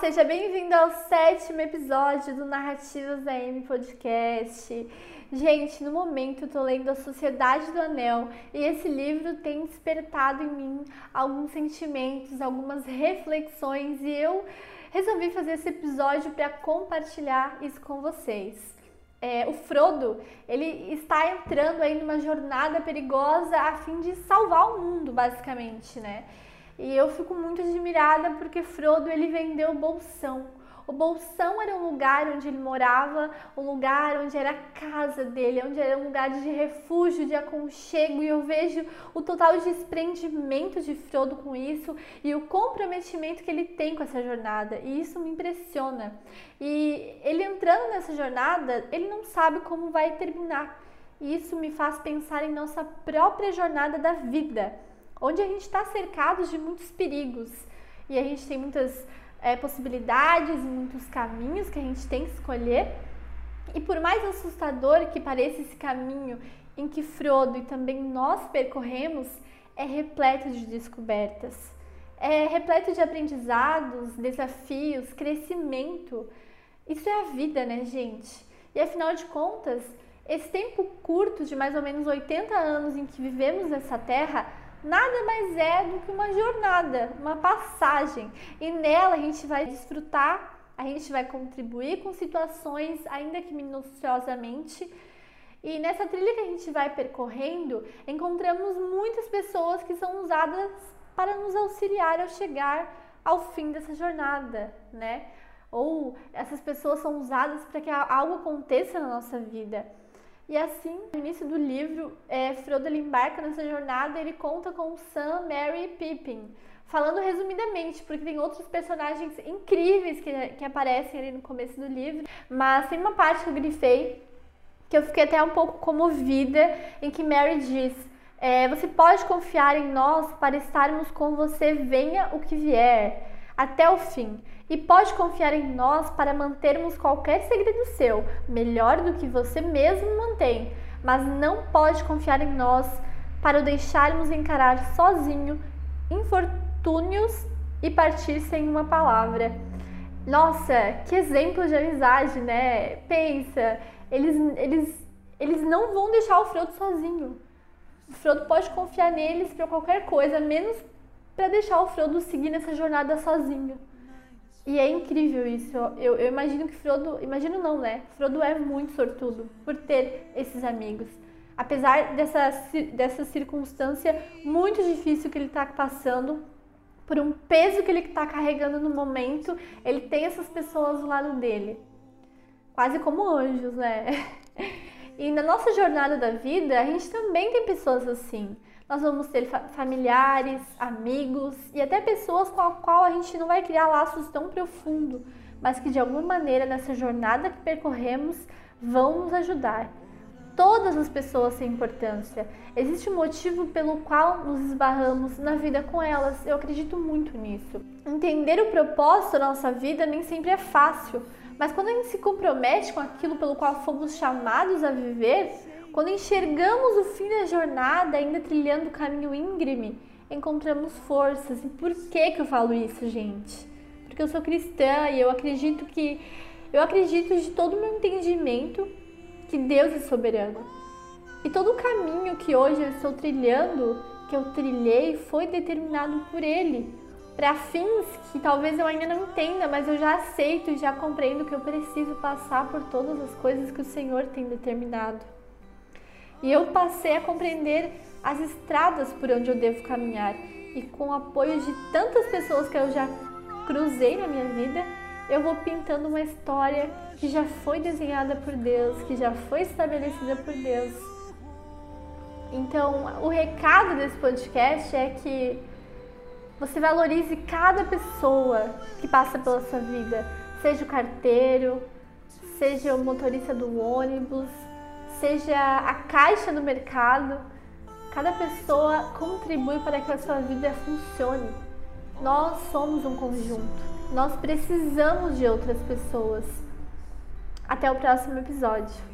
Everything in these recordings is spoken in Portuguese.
seja bem-vindo ao sétimo episódio do Narrativas da M Podcast. Gente, no momento eu tô lendo A Sociedade do Anel e esse livro tem despertado em mim alguns sentimentos, algumas reflexões e eu resolvi fazer esse episódio para compartilhar isso com vocês. É, o Frodo, ele está entrando aí numa jornada perigosa a fim de salvar o mundo, basicamente, né? E eu fico muito admirada porque Frodo ele vendeu o bolsão. O bolsão era um lugar onde ele morava, um lugar onde era a casa dele, onde era um lugar de refúgio, de aconchego, e eu vejo o total desprendimento de Frodo com isso e o comprometimento que ele tem com essa jornada, e isso me impressiona. E ele entrando nessa jornada, ele não sabe como vai terminar. E isso me faz pensar em nossa própria jornada da vida onde a gente está cercado de muitos perigos e a gente tem muitas é, possibilidades, muitos caminhos que a gente tem que escolher. E por mais assustador que pareça esse caminho em que Frodo e também nós percorremos, é repleto de descobertas, é repleto de aprendizados, desafios, crescimento. Isso é a vida, né, gente? E afinal de contas, esse tempo curto de mais ou menos 80 anos em que vivemos nessa terra nada mais é do que uma jornada, uma passagem. E nela a gente vai desfrutar, a gente vai contribuir com situações, ainda que minuciosamente. E nessa trilha que a gente vai percorrendo, encontramos muitas pessoas que são usadas para nos auxiliar ao chegar ao fim dessa jornada, né? Ou essas pessoas são usadas para que algo aconteça na nossa vida. E assim, no início do livro, é, Frodo ele embarca nessa jornada, ele conta com Sam, Merry e Pippin. Falando resumidamente, porque tem outros personagens incríveis que, que aparecem ali no começo do livro, mas tem uma parte que eu grifei que eu fiquei até um pouco comovida, em que Mary diz: é, Você pode confiar em nós para estarmos com você, venha o que vier, até o fim e pode confiar em nós para mantermos qualquer segredo seu, melhor do que você mesmo mantém, mas não pode confiar em nós para o deixarmos encarar sozinho infortúnios e partir sem uma palavra. Nossa, que exemplo de amizade, né? Pensa, eles, eles, eles não vão deixar o Frodo sozinho. O Frodo pode confiar neles para qualquer coisa, menos para deixar o Frodo seguir nessa jornada sozinho. E é incrível isso. Eu, eu imagino que Frodo. Imagino não, né? Frodo é muito sortudo por ter esses amigos. Apesar dessa, dessa circunstância muito difícil que ele está passando, por um peso que ele está carregando no momento, ele tem essas pessoas do lado dele. Quase como anjos, né? E na nossa jornada da vida, a gente também tem pessoas assim nós vamos ter familiares, amigos e até pessoas com a qual a gente não vai criar laços tão profundos, mas que de alguma maneira nessa jornada que percorremos vão nos ajudar. Todas as pessoas têm importância. Existe um motivo pelo qual nos esbarramos na vida com elas. Eu acredito muito nisso. Entender o propósito da nossa vida nem sempre é fácil, mas quando a gente se compromete com aquilo pelo qual fomos chamados a viver, quando enxergamos o fim da jornada, ainda trilhando o caminho íngreme, encontramos forças. E por que que eu falo isso, gente? Porque eu sou cristã e eu acredito que eu acredito de todo o meu entendimento que Deus é soberano. E todo o caminho que hoje eu estou trilhando, que eu trilhei, foi determinado por Ele. Para fins que talvez eu ainda não entenda, mas eu já aceito e já compreendo que eu preciso passar por todas as coisas que o Senhor tem determinado. E eu passei a compreender as estradas por onde eu devo caminhar. E com o apoio de tantas pessoas que eu já cruzei na minha vida, eu vou pintando uma história que já foi desenhada por Deus, que já foi estabelecida por Deus. Então, o recado desse podcast é que você valorize cada pessoa que passa pela sua vida, seja o carteiro, seja o motorista do ônibus, seja a caixa no mercado, cada pessoa contribui para que a sua vida funcione. Nós somos um conjunto. Nós precisamos de outras pessoas. Até o próximo episódio.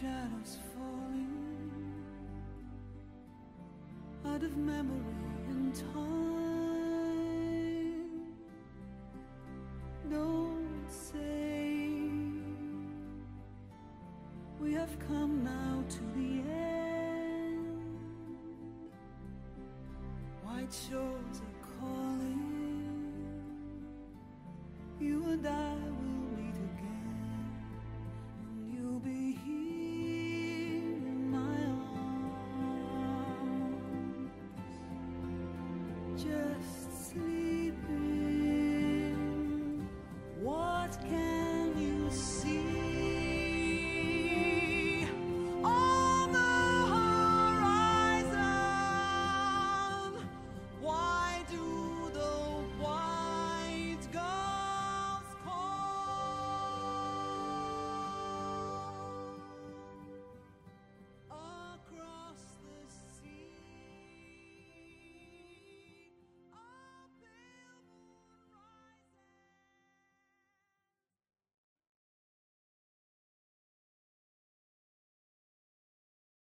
shadows falling 秋天